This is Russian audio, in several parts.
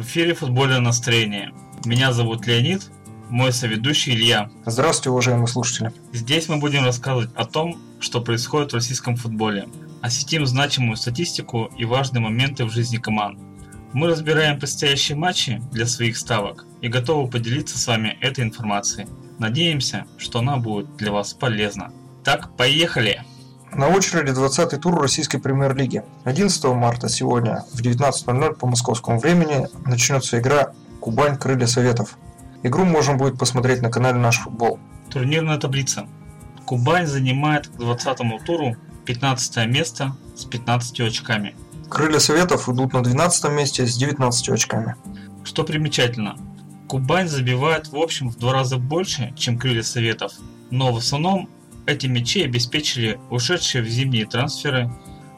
эфире «Футбольное настроение». Меня зовут Леонид, мой соведущий Илья. Здравствуйте, уважаемые слушатели. Здесь мы будем рассказывать о том, что происходит в российском футболе. Осветим значимую статистику и важные моменты в жизни команд. Мы разбираем предстоящие матчи для своих ставок и готовы поделиться с вами этой информацией. Надеемся, что она будет для вас полезна. Так, поехали! На очереди 20-й тур российской премьер-лиги. 11 марта сегодня в 19.00 по московскому времени начнется игра «Кубань. Крылья Советов». Игру можно будет посмотреть на канале «Наш футбол». Турнирная таблица. Кубань занимает к 20-му туру 15 место с 15 очками. Крылья Советов идут на 12 месте с 19 очками. Что примечательно, Кубань забивает в общем в два раза больше, чем Крылья Советов, но в основном эти мячи обеспечили ушедшие в зимние трансферы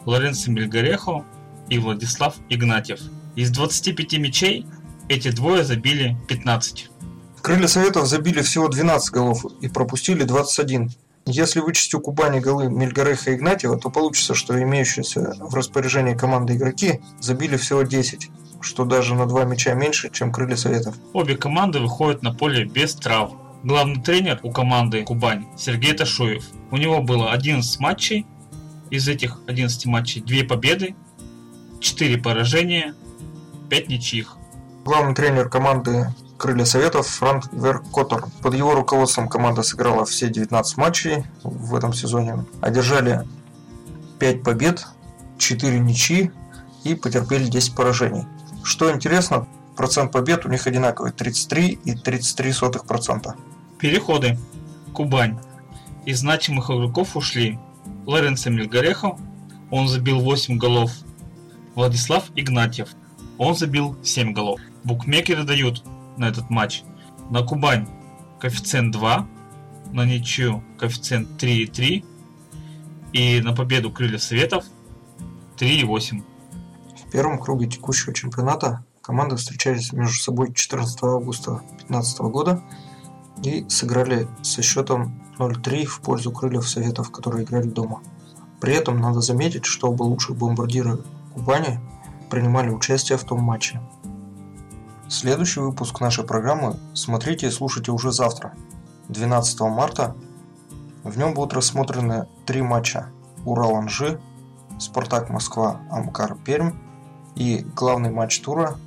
Лоренцо Мельгарехо и Владислав Игнатьев. Из 25 мячей эти двое забили 15. Крылья Советов забили всего 12 голов и пропустили 21. Если вычесть у Кубани голы Мельгареха и Игнатьева, то получится, что имеющиеся в распоряжении команды игроки забили всего 10, что даже на два мяча меньше, чем Крылья Советов. Обе команды выходят на поле без травм. Главный тренер у команды Кубань Сергей Ташуев. У него было 11 матчей. Из этих 11 матчей 2 победы, 4 поражения, 5 ничьих. Главный тренер команды Крылья Советов Франк Веркотор. Под его руководством команда сыграла все 19 матчей в этом сезоне. Одержали 5 побед, 4 ничьи и потерпели 10 поражений. Что интересно, процент побед у них одинаковый 33 и 33%. Переходы. Кубань. Из значимых игроков ушли Лоренцо Мельгарехов, он забил 8 голов. Владислав Игнатьев, он забил 7 голов. Букмекеры дают на этот матч на Кубань коэффициент 2, на ничью коэффициент 3,3 и на победу Крылья Советов 3,8. В первом круге текущего чемпионата команды встречались между собой 14 августа 2015 года и сыграли со счетом 0-3 в пользу крыльев Советов, которые играли дома. При этом надо заметить, что оба лучших бомбардира Кубани принимали участие в том матче. Следующий выпуск нашей программы смотрите и слушайте уже завтра, 12 марта. В нем будут рассмотрены три матча Урал-Анжи, Спартак Москва, Амкар Пермь и главный матч тура,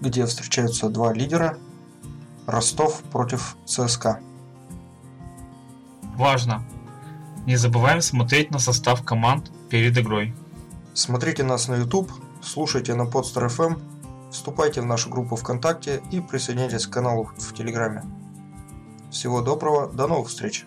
где встречаются два лидера – Ростов против ЦСКА. Важно! Не забываем смотреть на состав команд перед игрой. Смотрите нас на YouTube, слушайте на Podster FM, вступайте в нашу группу ВКонтакте и присоединяйтесь к каналу в Телеграме. Всего доброго, до новых встреч!